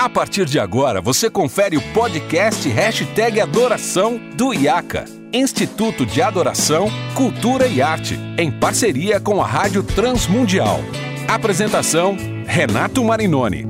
A partir de agora, você confere o podcast Hashtag Adoração do IACA, Instituto de Adoração, Cultura e Arte, em parceria com a Rádio Transmundial. Apresentação, Renato Marinoni.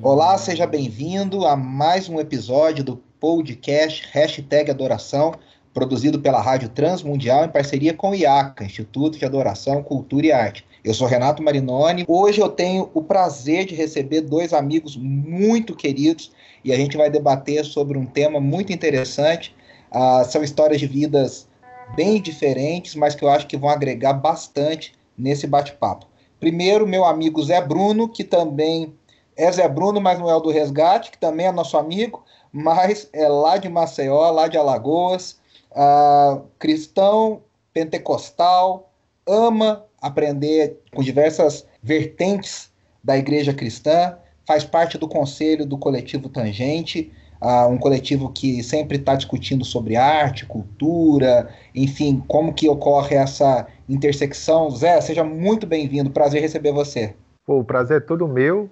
Olá, seja bem-vindo a mais um episódio do podcast Hashtag Adoração, produzido pela Rádio Transmundial em parceria com o IACA, Instituto de Adoração, Cultura e Arte. Eu sou Renato Marinoni. Hoje eu tenho o prazer de receber dois amigos muito queridos e a gente vai debater sobre um tema muito interessante. Uh, são histórias de vidas bem diferentes, mas que eu acho que vão agregar bastante nesse bate-papo. Primeiro, meu amigo Zé Bruno, que também é Zé Bruno, mas não é o do Resgate, que também é nosso amigo, mas é lá de Maceió, lá de Alagoas, uh, cristão, pentecostal, ama aprender com diversas vertentes da igreja cristã, faz parte do conselho do coletivo Tangente, uh, um coletivo que sempre está discutindo sobre arte, cultura, enfim, como que ocorre essa intersecção. Zé, seja muito bem-vindo, prazer receber você. Pô, o prazer é todo meu.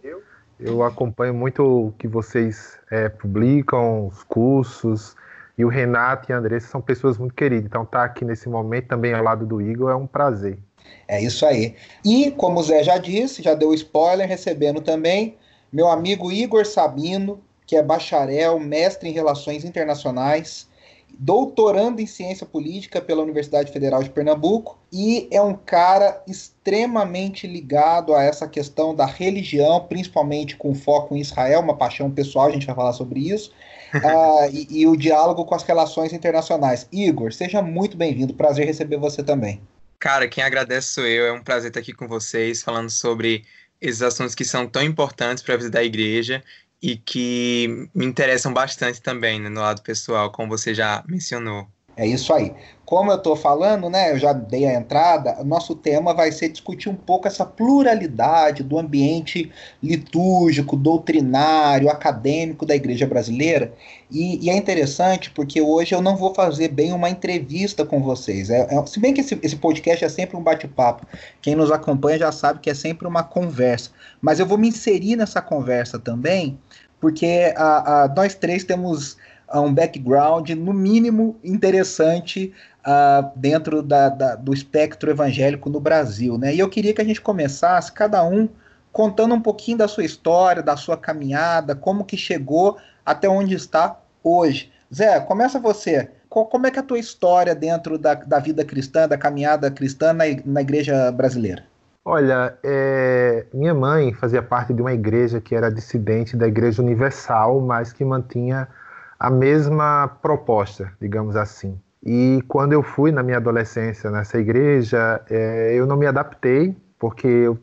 Eu acompanho muito o que vocês é, publicam, os cursos, e o Renato e a Andressa são pessoas muito queridas. Então, estar tá aqui nesse momento também ao lado do Igor é um prazer. É isso aí. E, como o Zé já disse, já deu spoiler, recebendo também meu amigo Igor Sabino, que é bacharel, mestre em Relações Internacionais, doutorando em Ciência Política pela Universidade Federal de Pernambuco e é um cara extremamente ligado a essa questão da religião, principalmente com foco em Israel, uma paixão pessoal, a gente vai falar sobre isso, uh, e, e o diálogo com as relações internacionais. Igor, seja muito bem-vindo, prazer receber você também. Cara, quem agradece sou eu. É um prazer estar aqui com vocês, falando sobre esses assuntos que são tão importantes para a vida da igreja e que me interessam bastante também né, no lado pessoal, como você já mencionou. É isso aí. Como eu estou falando, né, eu já dei a entrada, nosso tema vai ser discutir um pouco essa pluralidade do ambiente litúrgico, doutrinário, acadêmico da igreja brasileira. E, e é interessante porque hoje eu não vou fazer bem uma entrevista com vocês. É, é, se bem que esse, esse podcast é sempre um bate-papo, quem nos acompanha já sabe que é sempre uma conversa. Mas eu vou me inserir nessa conversa também, porque a, a, nós três temos um background, no mínimo, interessante uh, dentro da, da, do espectro evangélico no Brasil. Né? E eu queria que a gente começasse, cada um, contando um pouquinho da sua história, da sua caminhada, como que chegou até onde está hoje. Zé, começa você. Como é que é a tua história dentro da, da vida cristã, da caminhada cristã na, na igreja brasileira? Olha, é, minha mãe fazia parte de uma igreja que era dissidente da Igreja Universal, mas que mantinha a mesma proposta, digamos assim. E quando eu fui na minha adolescência nessa igreja, é, eu não me adaptei, porque eu,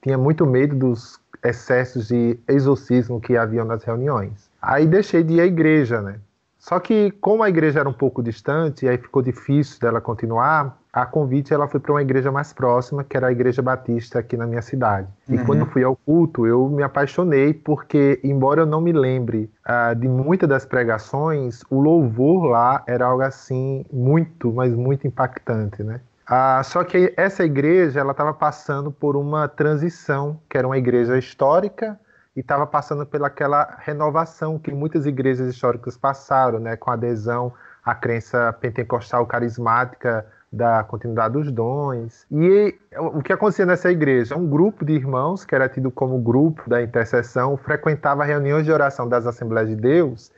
tinha muito medo dos excessos de exorcismo que haviam nas reuniões. Aí deixei de ir à igreja, né? Só que como a igreja era um pouco distante, aí ficou difícil dela continuar, a convite ela foi para uma igreja mais próxima, que era a Igreja Batista aqui na minha cidade. E uhum. quando fui ao culto, eu me apaixonei porque, embora eu não me lembre uh, de muitas das pregações, o louvor lá era algo assim muito, mas muito impactante, né? Uh, só que essa igreja ela estava passando por uma transição, que era uma igreja histórica e estava passando pelaquela renovação que muitas igrejas históricas passaram, né, com adesão à crença pentecostal carismática da continuidade dos dons. E o que acontecia nessa igreja? Um grupo de irmãos, que era tido como grupo da intercessão, frequentava reuniões de oração das Assembleias de Deus,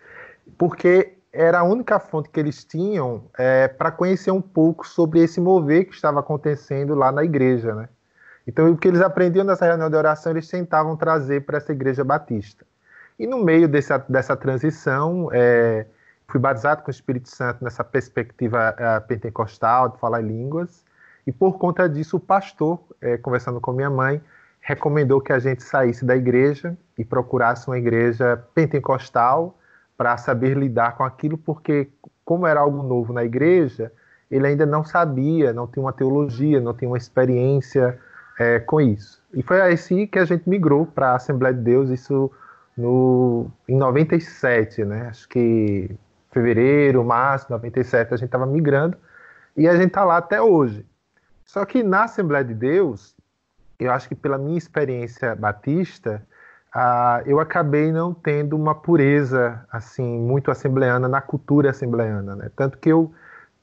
porque era a única fonte que eles tinham é, para conhecer um pouco sobre esse mover que estava acontecendo lá na igreja. Né? Então, o que eles aprendiam nessa reunião de oração, eles tentavam trazer para essa igreja batista. E no meio dessa, dessa transição, é, fui batizado com o Espírito Santo nessa perspectiva uh, pentecostal de falar línguas e por conta disso o pastor, eh, conversando com minha mãe, recomendou que a gente saísse da igreja e procurasse uma igreja pentecostal para saber lidar com aquilo, porque como era algo novo na igreja, ele ainda não sabia, não tinha uma teologia, não tinha uma experiência eh, com isso. E foi assim que a gente migrou para a Assembleia de Deus, isso no, em 97, né? Acho que fevereiro, março, 97, a gente estava migrando e a gente está lá até hoje. Só que na Assembleia de Deus, eu acho que pela minha experiência batista, eu acabei não tendo uma pureza assim muito assembleana na cultura assembleana, né? Tanto que eu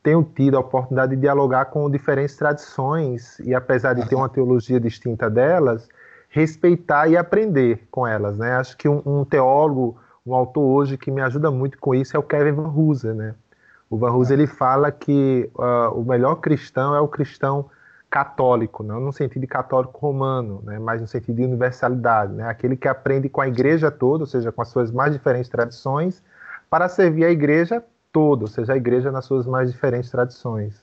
tenho tido a oportunidade de dialogar com diferentes tradições e apesar de ter uma teologia distinta delas, respeitar e aprender com elas, né? Acho que um, um teólogo, um autor hoje que me ajuda muito com isso é o Kevin Van Hooser, né? O Van Hooser ele fala que uh, o melhor cristão é o cristão católico, não no sentido católico romano, né, mas no sentido de universalidade, né, aquele que aprende com a igreja toda, ou seja, com as suas mais diferentes tradições, para servir a igreja toda, ou seja, a igreja nas suas mais diferentes tradições.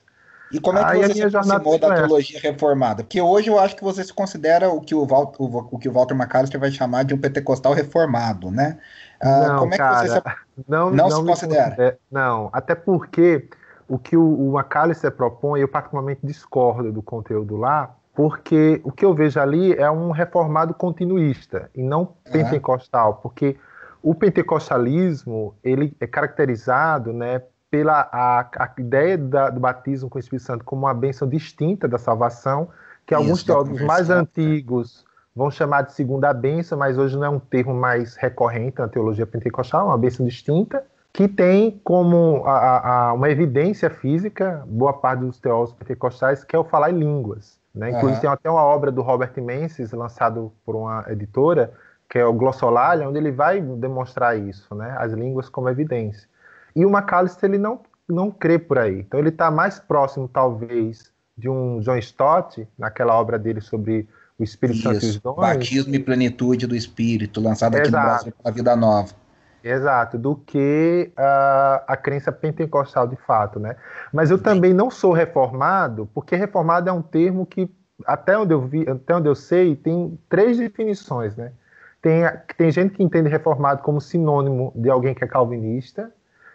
E como é que Aí você se aproximou da teologia reformada? Porque hoje eu acho que você se considera o que o, Walter, o, o que o Walter McAllister vai chamar de um pentecostal reformado, né? Ah, não, como é cara, que você se... não, não, não se considera? Não, até porque o que o, o McAllister propõe, eu particularmente discordo do conteúdo lá, porque o que eu vejo ali é um reformado continuista e não pentecostal, porque o pentecostalismo ele é caracterizado, né, pela a, a ideia da, do batismo com o Espírito Santo como uma bênção distinta da salvação, que Isso, alguns teólogos mais antigos vão chamar de segunda bênção, mas hoje não é um termo mais recorrente na teologia pentecostal, é uma bênção distinta que tem como a, a, uma evidência física, boa parte dos teólogos pentecostais, que é o falar em línguas. Né? Inclusive uhum. tem até uma obra do Robert Menzies, lançado por uma editora, que é o Glossolalia, onde ele vai demonstrar isso, né? as línguas como evidência. E o McAllister ele não, não crê por aí. Então ele está mais próximo, talvez, de um John Stott, naquela obra dele sobre o Espírito Santo e os dons. Batismo e Plenitude do Espírito, lançado aqui Exato. no Brasil pela Vida Nova. Exato, do que uh, a crença pentecostal de fato, né? Mas eu também não sou reformado, porque reformado é um termo que, até onde eu vi, até onde eu sei, tem três definições, né? Tem, tem gente que entende reformado como sinônimo de alguém que é calvinista,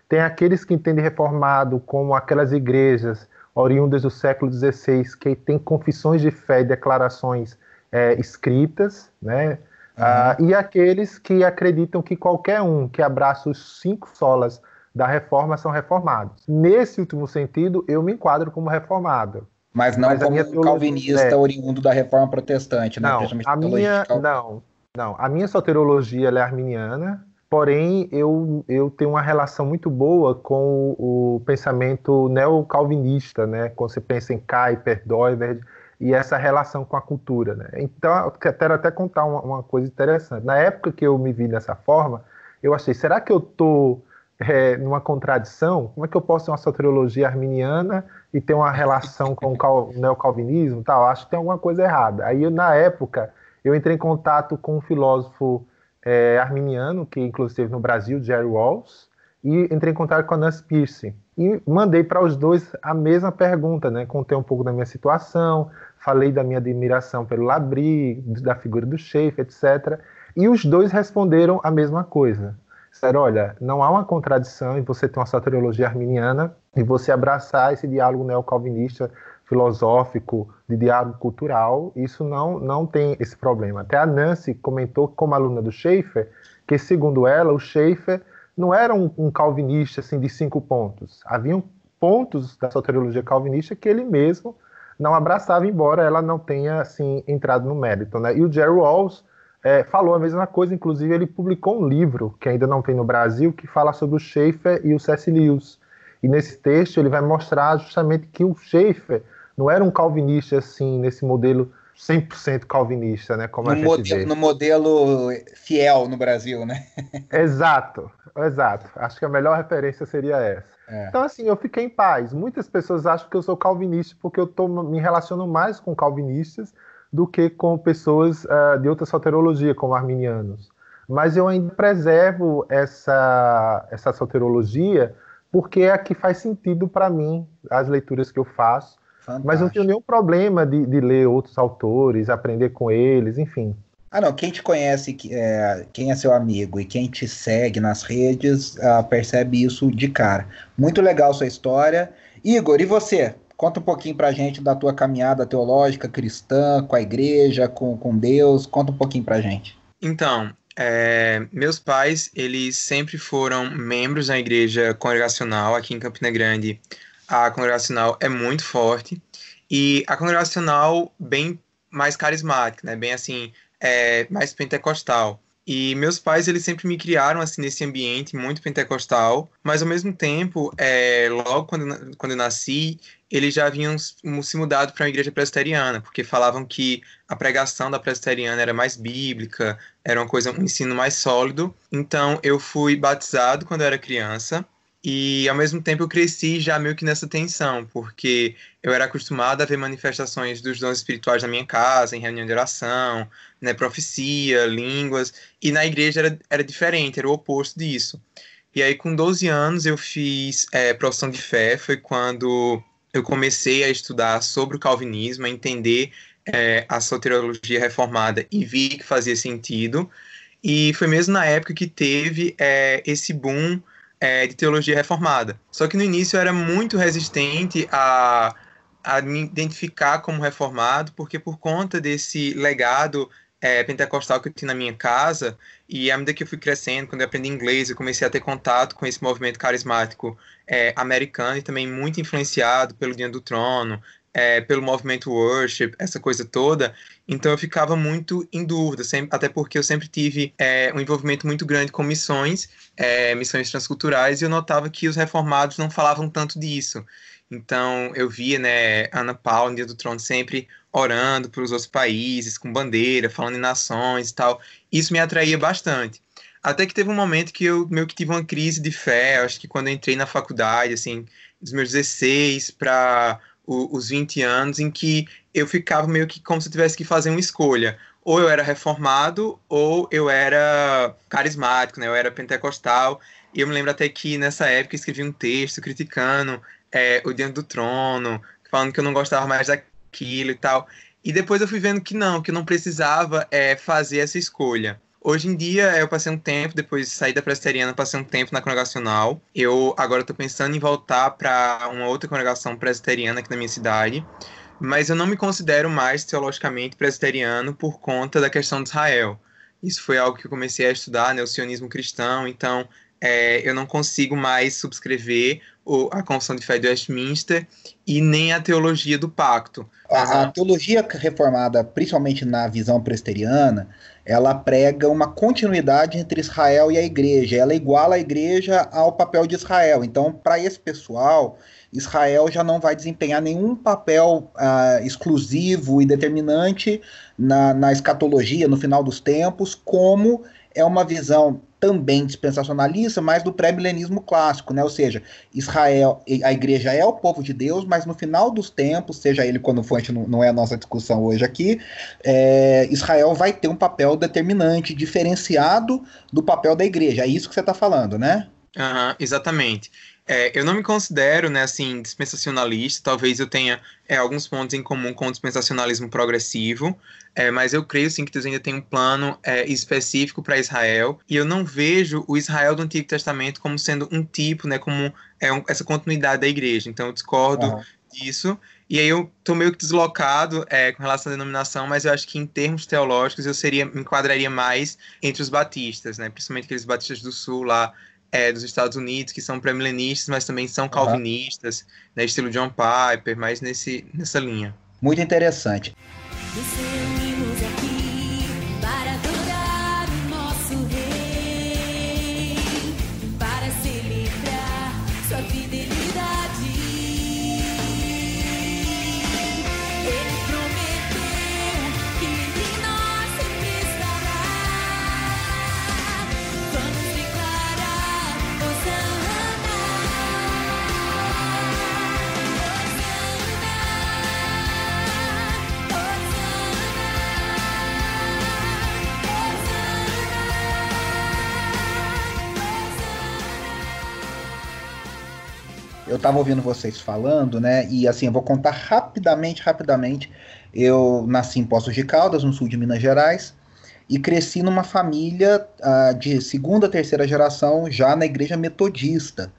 tem aqueles que entendem reformado como aquelas igrejas oriundas do século XVI que têm confissões de fé e declarações é, escritas, né? Uhum. Uh, e aqueles que acreditam que qualquer um que abraça os cinco solas da reforma são reformados. Nesse último sentido, eu me enquadro como reformado. Mas não Mas como teologia, calvinista é... oriundo da reforma protestante, né? Não, a minha, não, não. A minha soteriologia é arminiana, porém eu, eu tenho uma relação muito boa com o, o pensamento neocalvinista, né? Quando você pensa em Kuyper, Doiverd, e essa relação com a cultura. Né? Então, eu quero até contar uma, uma, coisa interessante. Na época que eu me vi dessa forma, eu achei, será que eu estou é, numa contradição? Como é que eu posso ter uma soteriologia arminiana e ter uma relação com o neocalvinismo? Tal? Acho que tem alguma coisa errada. Aí, na época, eu entrei em contato com um filósofo é, arminiano, que inclusive esteve no Brasil, Jerry Walls, e entrei em contato com a Nancy Pierce. E mandei para os dois a mesma pergunta, né? Contei um pouco da minha situação, falei da minha admiração pelo Labri, da figura do Schaefer, etc. E os dois responderam a mesma coisa. Disseram, olha, não há uma contradição em você ter uma soteriologia arminiana e você abraçar esse diálogo neocalvinista filosófico, de diálogo cultural, isso não, não tem esse problema. Até a Nancy comentou, como aluna do Schaefer, que segundo ela, o Schaefer não era um, um calvinista assim, de cinco pontos. Haviam pontos da soteriologia calvinista que ele mesmo não abraçava, embora ela não tenha assim entrado no mérito. Né? E o Jerry Walls é, falou a mesma coisa, inclusive ele publicou um livro que ainda não tem no Brasil que fala sobre o Schaefer e o C.S. Lewis. E nesse texto ele vai mostrar justamente que o Schaefer não era um calvinista assim nesse modelo 100% calvinista, né? Como no, a gente modelo, vê. no modelo fiel no Brasil, né? exato, exato. Acho que a melhor referência seria essa. É. Então, assim, eu fiquei em paz. Muitas pessoas acham que eu sou calvinista porque eu tô, me relaciono mais com calvinistas do que com pessoas uh, de outra soterologia, como arminianos. Mas eu ainda preservo essa, essa soterologia porque é a que faz sentido para mim, as leituras que eu faço. Fantástico. Mas não tenho nenhum problema de, de ler outros autores, aprender com eles, enfim. Ah, não. Quem te conhece, é, quem é seu amigo e quem te segue nas redes, uh, percebe isso de cara. Muito legal sua história. Igor, e você? Conta um pouquinho pra gente da tua caminhada teológica cristã, com a igreja, com, com Deus. Conta um pouquinho pra gente. Então, é, meus pais, eles sempre foram membros da igreja congregacional aqui em Campina Grande. A congregacional é muito forte. E a congregacional, bem mais carismática, né? Bem assim, é, mais pentecostal. E meus pais, eles sempre me criaram assim nesse ambiente muito pentecostal, mas ao mesmo tempo, é, logo quando, quando eu nasci, eles já haviam se mudado para uma igreja presbiteriana, porque falavam que a pregação da presbiteriana era mais bíblica, era uma coisa, um ensino mais sólido. Então eu fui batizado quando eu era criança, e ao mesmo tempo eu cresci já meio que nessa tensão, porque eu era acostumado a ver manifestações dos dons espirituais na minha casa, em reunião de oração, né, profecia, línguas, e na igreja era, era diferente, era o oposto disso. E aí com 12 anos eu fiz é, profissão de fé, foi quando eu comecei a estudar sobre o calvinismo, a entender é, a soteriologia reformada e vi que fazia sentido. E foi mesmo na época que teve é, esse boom é, de teologia reformada. Só que no início era muito resistente a, a me identificar como reformado, porque por conta desse legado é, pentecostal que eu tinha na minha casa, e à medida que eu fui crescendo, quando eu aprendi inglês, eu comecei a ter contato com esse movimento carismático é, americano e também muito influenciado pelo Dia do Trono, é, pelo movimento worship, essa coisa toda. Então eu ficava muito em dúvida, sempre, até porque eu sempre tive é, um envolvimento muito grande com missões, é, missões transculturais, e eu notava que os reformados não falavam tanto disso. Então eu via, né, Ana Paula, no Dia do Trono, sempre orando para os outros países, com bandeira, falando em nações e tal. Isso me atraía bastante. Até que teve um momento que eu meio que tive uma crise de fé, acho que quando eu entrei na faculdade, assim, dos meus 16 para o, os 20 anos em que eu ficava meio que como se tivesse que fazer uma escolha. Ou eu era reformado, ou eu era carismático, né? Eu era pentecostal. E eu me lembro até que nessa época eu escrevi um texto criticando é, o Diante do Trono, falando que eu não gostava mais daquilo e tal. E depois eu fui vendo que não, que eu não precisava é, fazer essa escolha. Hoje em dia, eu passei um tempo, depois de sair da presbiteriana, passei um tempo na congregacional. Eu agora estou pensando em voltar para uma outra congregação presbiteriana aqui na minha cidade. Mas eu não me considero mais teologicamente presbiteriano por conta da questão de Israel. Isso foi algo que eu comecei a estudar, né, o sionismo cristão. Então, é, eu não consigo mais subscrever a Confissão de Fé de Westminster e nem a teologia do pacto. A, a teologia reformada, principalmente na visão presbiteriana, ela prega uma continuidade entre Israel e a igreja. Ela iguala a igreja ao papel de Israel. Então, para esse pessoal, Israel já não vai desempenhar nenhum papel uh, exclusivo e determinante na, na escatologia, no final dos tempos, como é uma visão também dispensacionalista, mas do pré-milenismo clássico, né? Ou seja, Israel, a igreja é o povo de Deus, mas no final dos tempos, seja ele quando for, não, não é a nossa discussão hoje aqui, é, Israel vai ter um papel determinante, diferenciado do papel da igreja. É isso que você está falando, né? Uhum, exatamente. É, eu não me considero, né, assim, dispensacionalista. Talvez eu tenha é, alguns pontos em comum com o dispensacionalismo progressivo, é, mas eu creio sim que Deus ainda tem um plano é, específico para Israel. E eu não vejo o Israel do Antigo Testamento como sendo um tipo, né, como é um, essa continuidade da igreja. Então eu discordo uhum. disso. E aí eu tô meio que deslocado é, com relação à denominação, mas eu acho que em termos teológicos eu seria me enquadraria mais entre os batistas, né? Principalmente aqueles batistas do sul lá, é, dos Estados Unidos, que são pré-milenistas, mas também são calvinistas, uhum. né, estilo John Piper, mais nesse, nessa linha. Muito interessante. Eu estava ouvindo vocês falando, né? E assim, eu vou contar rapidamente, rapidamente. Eu nasci em Poços de Caldas, no sul de Minas Gerais, e cresci numa família uh, de segunda, terceira geração, já na igreja metodista.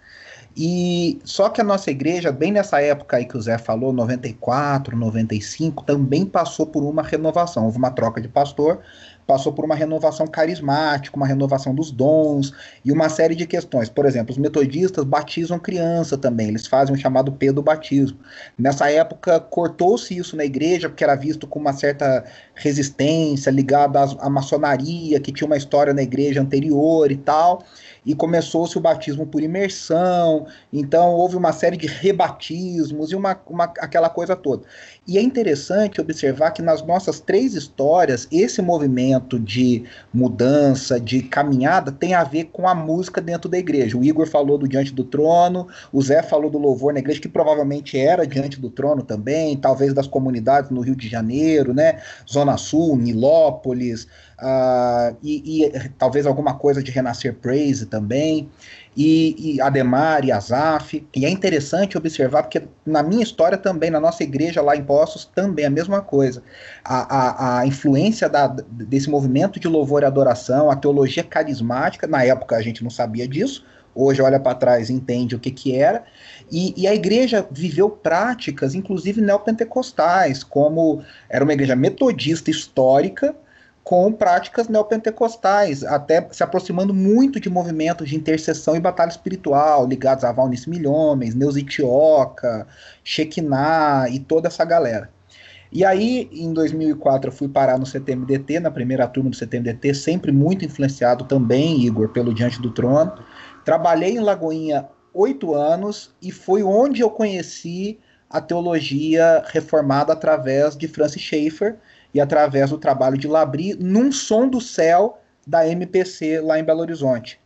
E só que a nossa igreja, bem nessa época aí que o Zé falou, 94, 95, também passou por uma renovação. Houve uma troca de pastor, passou por uma renovação carismática, uma renovação dos dons e uma série de questões. Por exemplo, os metodistas batizam criança também, eles fazem o chamado pedo batismo. Nessa época, cortou-se isso na igreja, porque era visto com uma certa resistência ligada à maçonaria, que tinha uma história na igreja anterior e tal e começou-se o batismo por imersão, então houve uma série de rebatismos e uma, uma, aquela coisa toda. E é interessante observar que nas nossas três histórias, esse movimento de mudança, de caminhada, tem a ver com a música dentro da igreja. O Igor falou do Diante do Trono, o Zé falou do louvor na igreja, que provavelmente era Diante do Trono também, talvez das comunidades no Rio de Janeiro, né? Zona Sul, Nilópolis, uh, e, e, talvez alguma coisa de Renascer Praise também, e, e Ademar e Azaf. E é interessante observar, porque na minha história também, na nossa igreja lá em Poços, também a mesma coisa. A, a, a influência da, desse movimento de louvor e adoração, a teologia carismática, na época a gente não sabia disso, hoje olha para trás entende o que, que era. E, e, a igreja viveu práticas, inclusive neopentecostais, como era uma igreja metodista histórica, com práticas neopentecostais, até se aproximando muito de movimentos de intercessão e batalha espiritual, ligados a Valnice Milhomens, Neusitioca, Shekinah e toda essa galera. E aí, em 2004, eu fui parar no CTMDT, na primeira turma do CTMDT, sempre muito influenciado também, Igor, pelo Diante do Trono. Trabalhei em Lagoinha oito anos e foi onde eu conheci a teologia reformada através de Francis Schaeffer, e através do trabalho de Labri num som do céu da MPC lá em Belo Horizonte.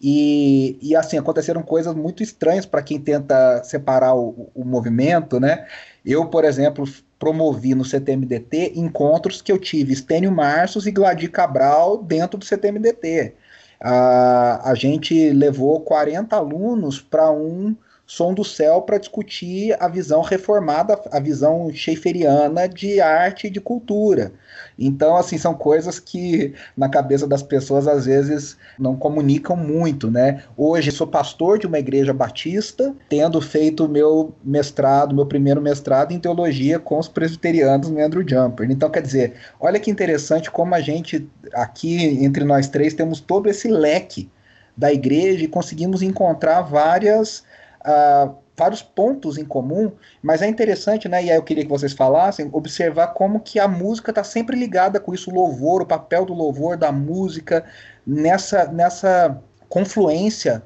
E, e assim, aconteceram coisas muito estranhas para quem tenta separar o, o movimento, né? Eu, por exemplo, promovi no CTMDT encontros que eu tive Stênio Marços e Gladir Cabral dentro do CTMDT. Uh, a gente levou 40 alunos para um Som do Céu para discutir a visão reformada, a visão schaefferiana de arte e de cultura. Então, assim, são coisas que na cabeça das pessoas às vezes não comunicam muito, né? Hoje sou pastor de uma igreja batista, tendo feito meu mestrado, meu primeiro mestrado em teologia com os presbiterianos no Andrew Jumper. Então, quer dizer, olha que interessante como a gente aqui entre nós três temos todo esse leque da igreja e conseguimos encontrar várias uh, vários pontos em comum, mas é interessante, né? E aí eu queria que vocês falassem, observar como que a música está sempre ligada com isso, o louvor, o papel do louvor, da música, nessa, nessa confluência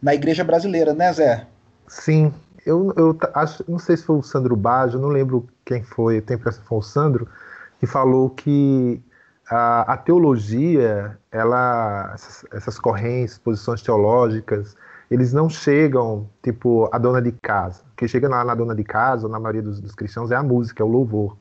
na igreja brasileira, né, Zé? Sim, eu, eu acho, não sei se foi o Sandro Baggio, não lembro quem foi, tem que foi o Sandro, que falou que a, a teologia, ela, essas, essas correntes, posições teológicas, eles não chegam, tipo, a dona de casa. O que chega lá na dona de casa, ou na maioria dos, dos cristãos, é a música, é o louvor.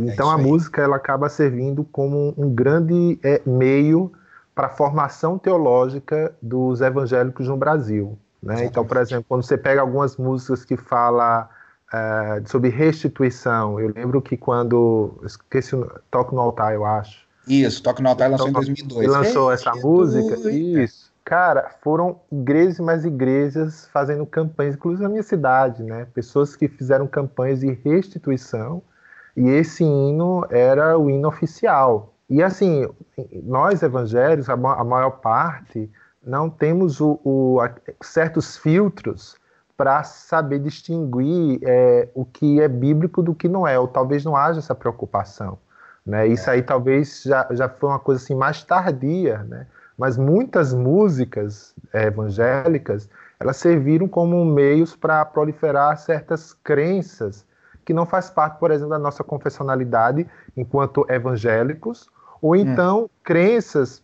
É então é a música ela acaba servindo como um grande é, meio para a formação teológica dos evangélicos no Brasil. Né? Então, por exemplo, quando você pega algumas músicas que fala é, sobre restituição, eu lembro que quando esqueci, toco no altar, eu acho. Isso, toco no altar lançou em 2002. Lançou essa música, isso. Cara, foram igrejas e mais igrejas fazendo campanhas, inclusive na minha cidade, né? Pessoas que fizeram campanhas de restituição e esse hino era o hino oficial. E assim, nós evangélicos, a maior parte, não temos o, o certos filtros para saber distinguir é, o que é bíblico do que não é, ou talvez não haja essa preocupação. Né? Isso aí talvez já, já foi uma coisa assim mais tardia, né? Mas muitas músicas é, evangélicas elas serviram como meios para proliferar certas crenças que não faz parte, por exemplo, da nossa confessionalidade enquanto evangélicos, ou hum. então crenças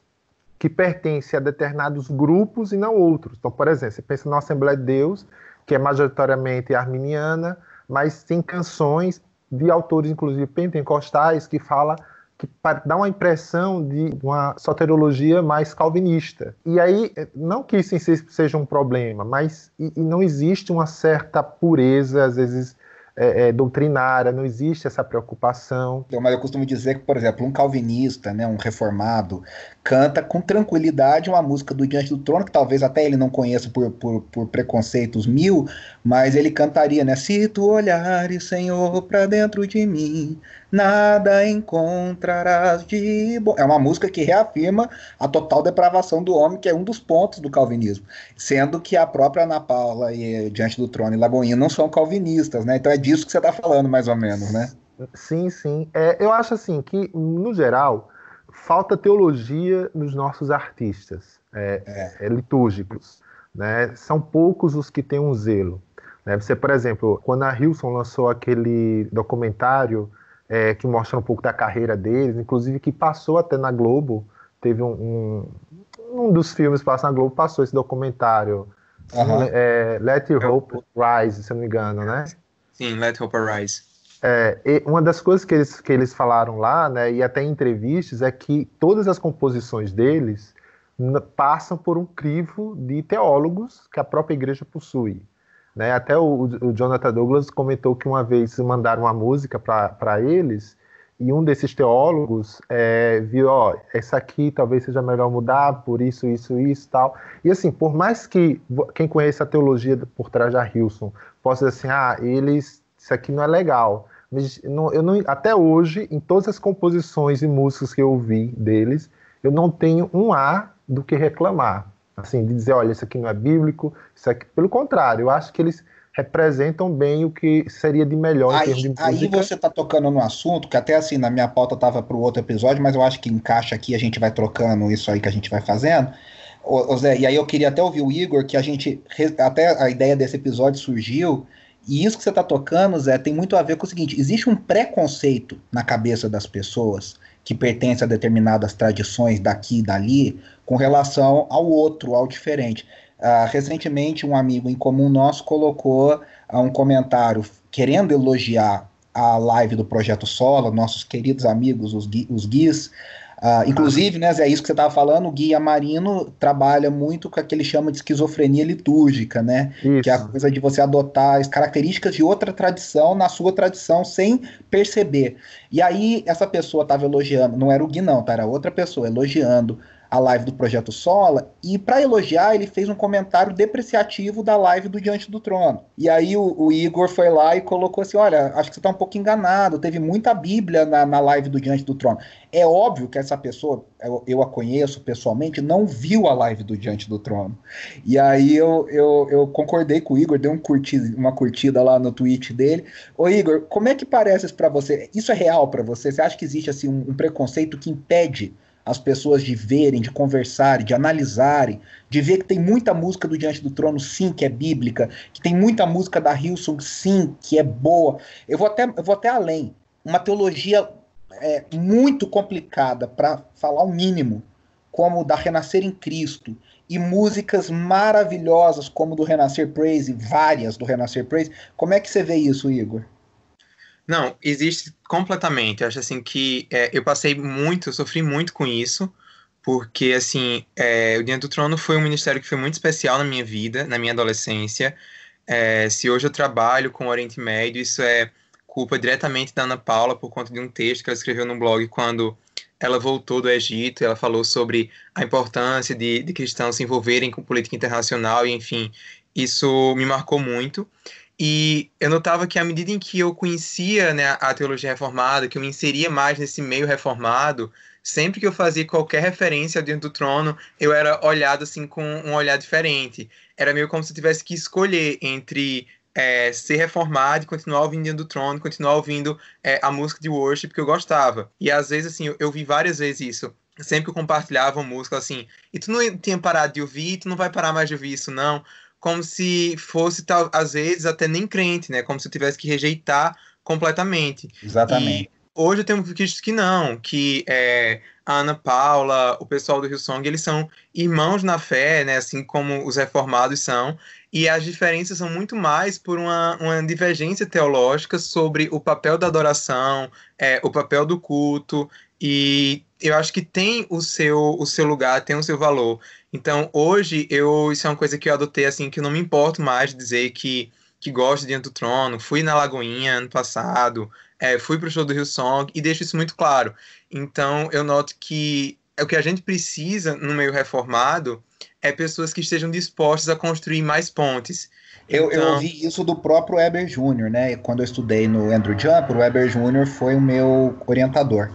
que pertencem a determinados grupos e não outros. Então, por exemplo, você pensa na Assembleia de Deus, que é majoritariamente arminiana, mas tem canções de autores, inclusive pentecostais, que fala que dá uma impressão de uma soteriologia mais calvinista. E aí, não que isso em si seja um problema, mas e, e não existe uma certa pureza, às vezes, é, é, doutrinária, não existe essa preocupação. Mas eu costumo dizer que, por exemplo, um calvinista, né, um reformado, canta com tranquilidade uma música do Diante do Trono, que talvez até ele não conheça por, por, por preconceitos mil, mas ele cantaria, né? Se tu olhares, Senhor, para dentro de mim, nada encontrarás de bom. É uma música que reafirma a total depravação do homem, que é um dos pontos do calvinismo. Sendo que a própria Ana Paula e Diante do Trono e Lagoinha não são calvinistas, né? Então é disso que você está falando, mais ou menos, né? Sim, sim. É, eu acho assim que, no geral, falta teologia nos nossos artistas é, é. é litúrgicos. Né? São poucos os que têm um zelo. Né? Você, por exemplo, quando a Hilson lançou aquele documentário é, que mostra um pouco da carreira deles, inclusive que passou até na Globo, teve um, um, um dos filmes que passa na Globo, passou esse documentário, uhum. é, Let Your Hope Rise, se não me engano, né? Sim, Let Hope Rise. É, uma das coisas que eles, que eles falaram lá, né, e até em entrevistas, é que todas as composições deles passam por um crivo de teólogos que a própria igreja possui. Né? Até o, o Jonathan Douglas comentou que uma vez mandaram uma música para eles e um desses teólogos é, viu, ó, essa aqui talvez seja melhor mudar por isso, isso, isso tal. E assim, por mais que quem conhece a teologia por trás da Hilson possa dizer assim, ah, eles, isso aqui não é legal. Mas não, eu não, até hoje, em todas as composições e músicas que eu ouvi deles, eu não tenho um A do que reclamar. Assim, de dizer, olha, isso aqui não é bíblico, isso aqui. Pelo contrário, eu acho que eles representam bem o que seria de melhor aí, em termos de música. Aí você está tocando no assunto, que até assim, na minha pauta estava para o outro episódio, mas eu acho que encaixa aqui, a gente vai trocando isso aí que a gente vai fazendo. Ô, ô Zé, e aí eu queria até ouvir o Igor, que a gente, até a ideia desse episódio surgiu, e isso que você está tocando, Zé, tem muito a ver com o seguinte: existe um preconceito na cabeça das pessoas que pertencem a determinadas tradições daqui e dali, com relação ao outro, ao diferente. Uh, recentemente, um amigo em comum nosso colocou uh, um comentário querendo elogiar a live do Projeto Sola, nossos queridos amigos, os, os guis, Uh, inclusive, né, Zé, isso que você estava falando, o Guia Marino trabalha muito com o que ele chama de esquizofrenia litúrgica, né? Isso. Que é a coisa de você adotar as características de outra tradição na sua tradição sem perceber. E aí, essa pessoa estava elogiando, não era o Gui, não, tá? Era outra pessoa elogiando a live do Projeto Sola, e para elogiar, ele fez um comentário depreciativo da live do Diante do Trono. E aí o, o Igor foi lá e colocou assim: olha, acho que você está um pouco enganado, teve muita Bíblia na, na live do Diante do Trono. É óbvio que essa pessoa, eu, eu, a conheço pessoalmente, não viu a live do Diante do Trono. E aí eu, eu, eu concordei com o Igor, dei um curtida, uma curtida lá no tweet dele. Ô Igor, como é que parece isso para você? Isso é real para você? Você acha que existe assim um, um preconceito que impede as pessoas de verem, de conversarem, de analisarem, de ver que tem muita música do Diante do Trono, sim, que é bíblica, que tem muita música da Hillsong, sim, que é boa. Eu vou até, eu vou até além. Uma teologia é, muito complicada, para falar o mínimo, como da Renascer em Cristo, e músicas maravilhosas como do Renascer Praise, várias do Renascer Praise. Como é que você vê isso, Igor? Não, existe completamente. Eu acho assim que é, eu passei muito, eu sofri muito com isso, porque assim, é, o Diante do Trono foi um ministério que foi muito especial na minha vida, na minha adolescência. É, se hoje eu trabalho com o Oriente Médio, isso é culpa diretamente da Ana Paula por conta de um texto que ela escreveu no blog quando ela voltou do Egito, ela falou sobre a importância de, de cristãos se envolverem com política internacional e enfim, isso me marcou muito. E eu notava que à medida em que eu conhecia né, a teologia reformada, que eu me inseria mais nesse meio reformado, sempre que eu fazia qualquer referência dentro do trono, eu era olhado assim com um olhar diferente. Era meio como se eu tivesse que escolher entre é, ser reformado e continuar ouvindo dentro do trono, continuar ouvindo é, a música de worship que eu gostava. E às vezes, assim, eu, eu vi várias vezes isso sempre eu compartilhava música assim, e tu não tinha parado de ouvir, tu não vai parar mais de ouvir isso, não como se fosse, tal, às vezes, até nem crente, né? Como se eu tivesse que rejeitar completamente. Exatamente. E hoje eu tenho visto que não, que é, a Ana Paula, o pessoal do Rio Song, eles são irmãos na fé, né? Assim como os reformados são. E as diferenças são muito mais por uma, uma divergência teológica sobre o papel da adoração, é, o papel do culto. E eu acho que tem o seu, o seu lugar, tem o seu valor. Então, hoje, eu isso é uma coisa que eu adotei, assim, que eu não me importo mais de dizer que, que gosto de Dentro do Trono. Fui na Lagoinha ano passado, é, fui pro show do Rio Song e deixo isso muito claro. Então, eu noto que é o que a gente precisa no meio reformado é pessoas que estejam dispostas a construir mais pontes. Eu, então... eu ouvi isso do próprio Weber Júnior, né? Quando eu estudei no Andrew Jumper, o Weber Júnior foi o meu orientador.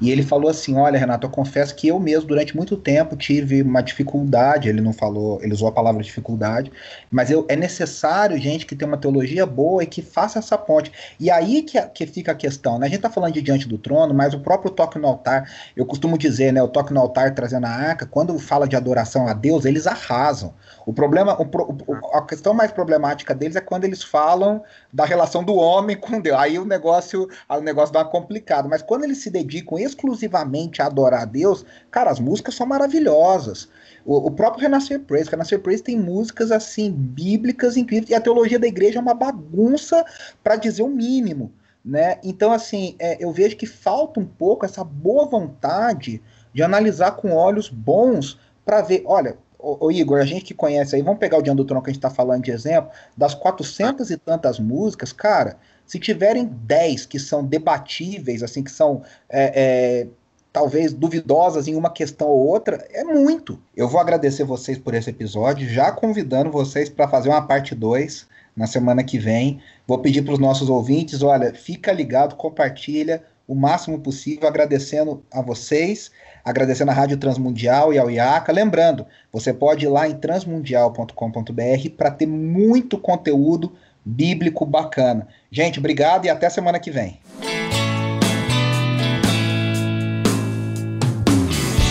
E ele falou assim: Olha, Renato, eu confesso que eu mesmo, durante muito tempo, tive uma dificuldade. Ele não falou, ele usou a palavra dificuldade, mas eu, é necessário gente que tenha uma teologia boa e que faça essa ponte. E aí que, que fica a questão, né? A gente tá falando de diante do trono, mas o próprio toque no altar, eu costumo dizer, né? O toque no altar trazendo a arca, quando fala de adoração a Deus, eles arrasam. O problema, o, a questão mais problemática deles é quando eles falam da relação do homem com Deus. Aí o negócio, o negócio dá uma complicada. Mas quando eles se dedicam exclusivamente a adorar a Deus, cara, as músicas são maravilhosas. O, o próprio Renascer Praise, Renascer Praise tem músicas assim bíblicas incríveis e a teologia da igreja é uma bagunça para dizer o mínimo, né? Então assim, é, eu vejo que falta um pouco essa boa vontade de analisar com olhos bons para ver, olha, ô, Igor, a gente que conhece aí, vamos pegar o Diante do que a gente está falando de exemplo, das 400 e tantas músicas, cara, se tiverem 10 que são debatíveis, assim, que são é, é, talvez duvidosas em uma questão ou outra, é muito. Eu vou agradecer vocês por esse episódio, já convidando vocês para fazer uma parte 2 na semana que vem. Vou pedir para os nossos ouvintes, olha, fica ligado, compartilha o máximo possível, agradecendo a vocês agradecendo a Rádio Transmundial e ao IACA. Lembrando, você pode ir lá em transmundial.com.br para ter muito conteúdo bíblico bacana. Gente, obrigado e até semana que vem.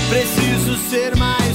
Preciso ser mais